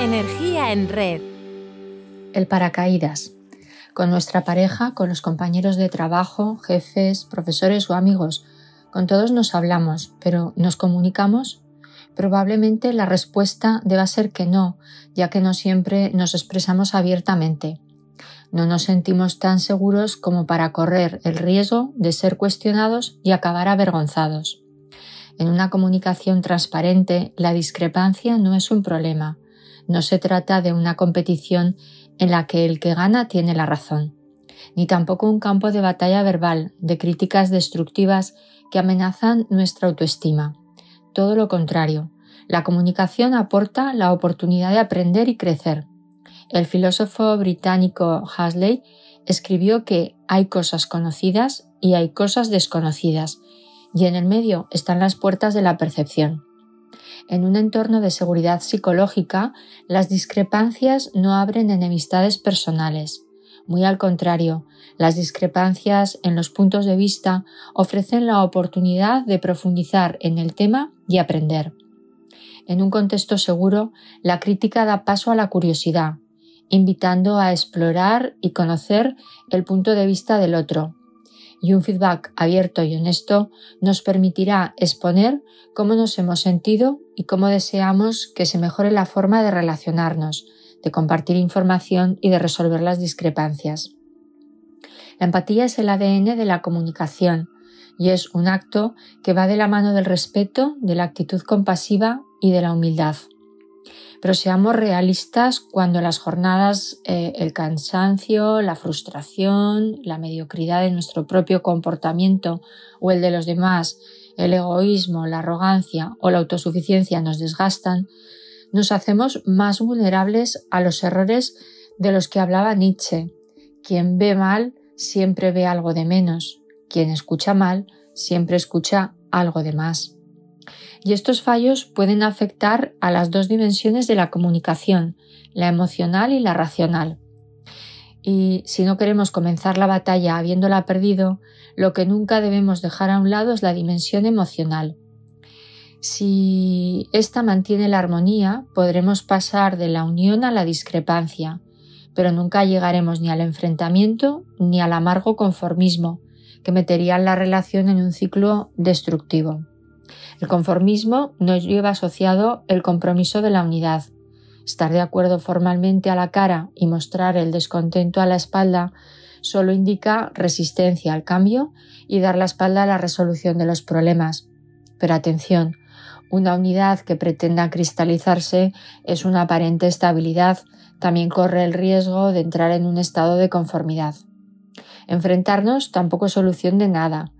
Energía en red. El paracaídas. Con nuestra pareja, con los compañeros de trabajo, jefes, profesores o amigos, con todos nos hablamos, pero ¿nos comunicamos? Probablemente la respuesta deba ser que no, ya que no siempre nos expresamos abiertamente. No nos sentimos tan seguros como para correr el riesgo de ser cuestionados y acabar avergonzados. En una comunicación transparente, la discrepancia no es un problema. No se trata de una competición en la que el que gana tiene la razón, ni tampoco un campo de batalla verbal, de críticas destructivas que amenazan nuestra autoestima. Todo lo contrario, la comunicación aporta la oportunidad de aprender y crecer. El filósofo británico Hasley escribió que hay cosas conocidas y hay cosas desconocidas, y en el medio están las puertas de la percepción. En un entorno de seguridad psicológica, las discrepancias no abren enemistades personales. Muy al contrario, las discrepancias en los puntos de vista ofrecen la oportunidad de profundizar en el tema y aprender. En un contexto seguro, la crítica da paso a la curiosidad, invitando a explorar y conocer el punto de vista del otro. Y un feedback abierto y honesto nos permitirá exponer cómo nos hemos sentido y cómo deseamos que se mejore la forma de relacionarnos, de compartir información y de resolver las discrepancias. La empatía es el ADN de la comunicación y es un acto que va de la mano del respeto, de la actitud compasiva y de la humildad. Pero seamos realistas cuando las jornadas, eh, el cansancio, la frustración, la mediocridad de nuestro propio comportamiento o el de los demás, el egoísmo, la arrogancia o la autosuficiencia nos desgastan, nos hacemos más vulnerables a los errores de los que hablaba Nietzsche. Quien ve mal siempre ve algo de menos. Quien escucha mal siempre escucha algo de más. Y estos fallos pueden afectar a las dos dimensiones de la comunicación, la emocional y la racional. Y si no queremos comenzar la batalla habiéndola perdido, lo que nunca debemos dejar a un lado es la dimensión emocional. Si ésta mantiene la armonía, podremos pasar de la unión a la discrepancia, pero nunca llegaremos ni al enfrentamiento ni al amargo conformismo, que meterían la relación en un ciclo destructivo. El conformismo nos lleva asociado el compromiso de la unidad. Estar de acuerdo formalmente a la cara y mostrar el descontento a la espalda solo indica resistencia al cambio y dar la espalda a la resolución de los problemas. Pero atención, una unidad que pretenda cristalizarse es una aparente estabilidad, también corre el riesgo de entrar en un estado de conformidad. Enfrentarnos tampoco es solución de nada,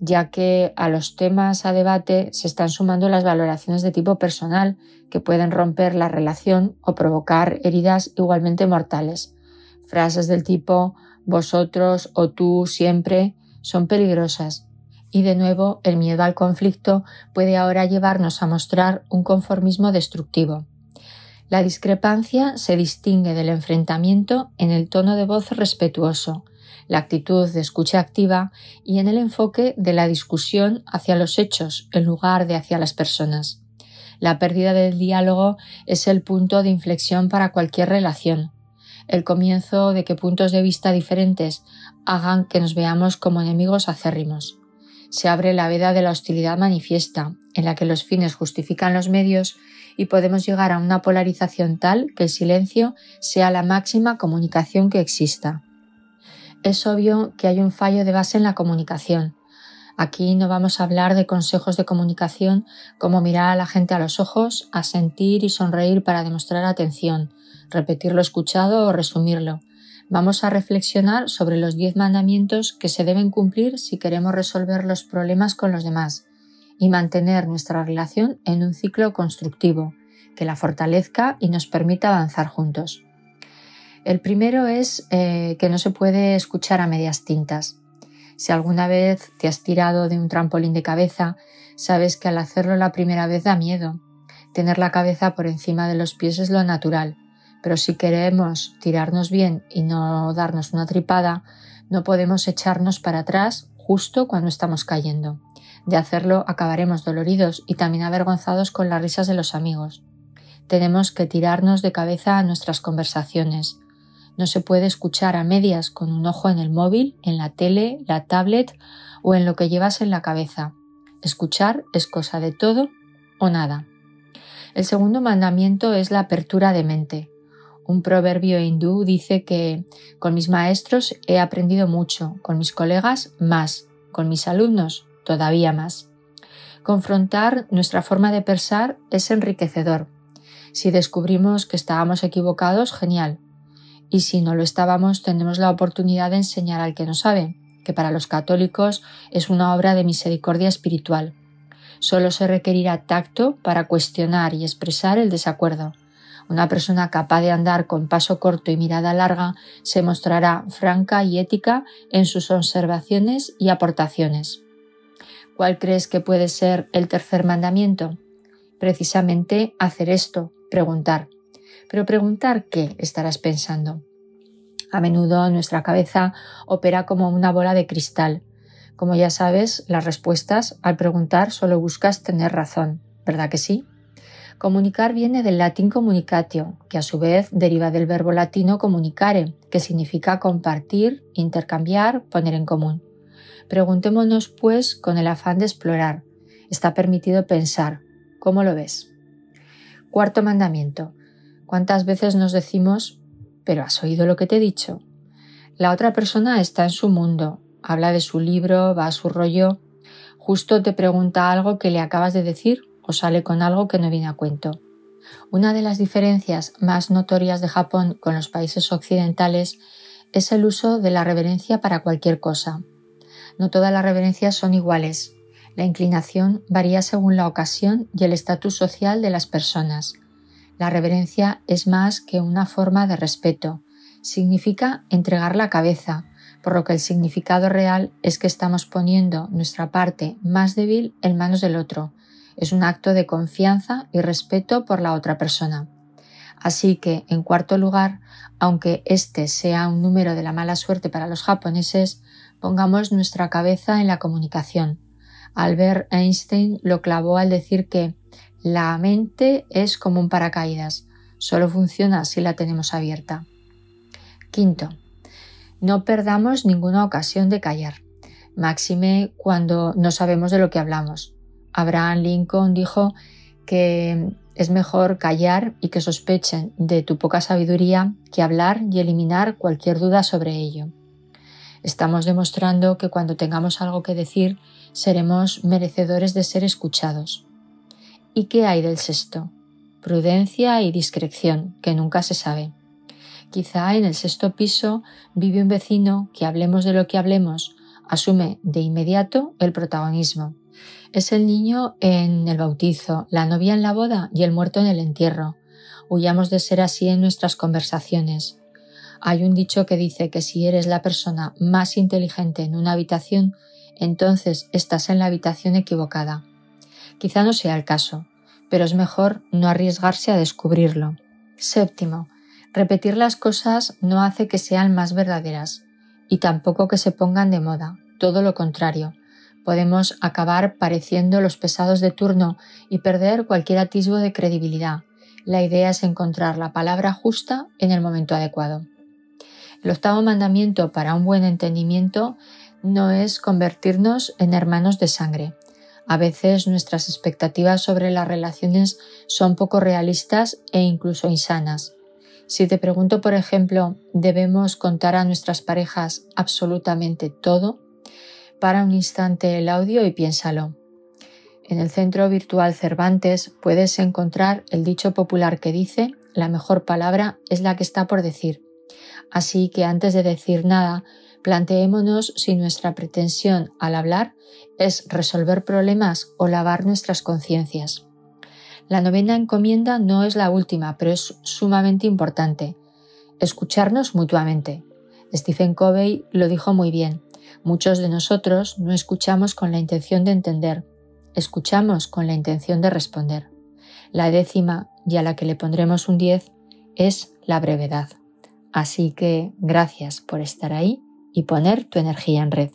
ya que a los temas a debate se están sumando las valoraciones de tipo personal que pueden romper la relación o provocar heridas igualmente mortales. Frases del tipo vosotros o tú siempre son peligrosas y de nuevo, el miedo al conflicto puede ahora llevarnos a mostrar un conformismo destructivo. La discrepancia se distingue del enfrentamiento en el tono de voz respetuoso, la actitud de escucha activa y en el enfoque de la discusión hacia los hechos en lugar de hacia las personas. La pérdida del diálogo es el punto de inflexión para cualquier relación, el comienzo de que puntos de vista diferentes hagan que nos veamos como enemigos acérrimos se abre la veda de la hostilidad manifiesta, en la que los fines justifican los medios y podemos llegar a una polarización tal que el silencio sea la máxima comunicación que exista. Es obvio que hay un fallo de base en la comunicación. Aquí no vamos a hablar de consejos de comunicación como mirar a la gente a los ojos, asentir y sonreír para demostrar atención, repetir lo escuchado o resumirlo, Vamos a reflexionar sobre los diez mandamientos que se deben cumplir si queremos resolver los problemas con los demás y mantener nuestra relación en un ciclo constructivo que la fortalezca y nos permita avanzar juntos. El primero es eh, que no se puede escuchar a medias tintas. Si alguna vez te has tirado de un trampolín de cabeza, sabes que al hacerlo la primera vez da miedo. Tener la cabeza por encima de los pies es lo natural pero si queremos tirarnos bien y no darnos una tripada, no podemos echarnos para atrás justo cuando estamos cayendo. De hacerlo acabaremos doloridos y también avergonzados con las risas de los amigos. tenemos que tirarnos de cabeza a nuestras conversaciones. No se puede escuchar a medias con un ojo en el móvil, en la tele, la tablet o en lo que llevas en la cabeza. Escuchar es cosa de todo o nada. El segundo mandamiento es la apertura de mente. Un proverbio hindú dice que con mis maestros he aprendido mucho, con mis colegas más, con mis alumnos todavía más. Confrontar nuestra forma de pensar es enriquecedor. Si descubrimos que estábamos equivocados, genial. Y si no lo estábamos, tendremos la oportunidad de enseñar al que no sabe, que para los católicos es una obra de misericordia espiritual. Solo se requerirá tacto para cuestionar y expresar el desacuerdo. Una persona capaz de andar con paso corto y mirada larga se mostrará franca y ética en sus observaciones y aportaciones. ¿Cuál crees que puede ser el tercer mandamiento? Precisamente hacer esto, preguntar. Pero preguntar qué estarás pensando. A menudo nuestra cabeza opera como una bola de cristal. Como ya sabes, las respuestas al preguntar solo buscas tener razón, ¿verdad que sí? Comunicar viene del latín communicatio, que a su vez deriva del verbo latino comunicare, que significa compartir, intercambiar, poner en común. Preguntémonos, pues, con el afán de explorar. Está permitido pensar. ¿Cómo lo ves? Cuarto mandamiento. ¿Cuántas veces nos decimos, pero has oído lo que te he dicho? La otra persona está en su mundo, habla de su libro, va a su rollo, justo te pregunta algo que le acabas de decir o sale con algo que no viene a cuento. Una de las diferencias más notorias de Japón con los países occidentales es el uso de la reverencia para cualquier cosa. No todas las reverencias son iguales. La inclinación varía según la ocasión y el estatus social de las personas. La reverencia es más que una forma de respeto. Significa entregar la cabeza, por lo que el significado real es que estamos poniendo nuestra parte más débil en manos del otro. Es un acto de confianza y respeto por la otra persona. Así que, en cuarto lugar, aunque este sea un número de la mala suerte para los japoneses, pongamos nuestra cabeza en la comunicación. Albert Einstein lo clavó al decir que la mente es como un paracaídas, solo funciona si la tenemos abierta. Quinto, no perdamos ninguna ocasión de callar, máxime cuando no sabemos de lo que hablamos. Abraham Lincoln dijo que es mejor callar y que sospechen de tu poca sabiduría que hablar y eliminar cualquier duda sobre ello. Estamos demostrando que cuando tengamos algo que decir seremos merecedores de ser escuchados. ¿Y qué hay del sexto? Prudencia y discreción, que nunca se sabe. Quizá en el sexto piso vive un vecino que hablemos de lo que hablemos, asume de inmediato el protagonismo. Es el niño en el bautizo, la novia en la boda y el muerto en el entierro. Huyamos de ser así en nuestras conversaciones. Hay un dicho que dice que si eres la persona más inteligente en una habitación, entonces estás en la habitación equivocada. Quizá no sea el caso, pero es mejor no arriesgarse a descubrirlo. Séptimo, repetir las cosas no hace que sean más verdaderas y tampoco que se pongan de moda, todo lo contrario. Podemos acabar pareciendo los pesados de turno y perder cualquier atisbo de credibilidad. La idea es encontrar la palabra justa en el momento adecuado. El octavo mandamiento para un buen entendimiento no es convertirnos en hermanos de sangre, a veces nuestras expectativas sobre las relaciones son poco realistas e incluso insanas. Si te pregunto, por ejemplo, ¿debemos contar a nuestras parejas absolutamente todo? Para un instante el audio y piénsalo. En el centro virtual Cervantes puedes encontrar el dicho popular que dice la mejor palabra es la que está por decir. Así que antes de decir nada, planteémonos si nuestra pretensión al hablar es resolver problemas o lavar nuestras conciencias. La novena encomienda no es la última, pero es sumamente importante. Escucharnos mutuamente. Stephen Covey lo dijo muy bien. Muchos de nosotros no escuchamos con la intención de entender, escuchamos con la intención de responder. La décima, y a la que le pondremos un 10, es la brevedad. Así que gracias por estar ahí y poner tu energía en red.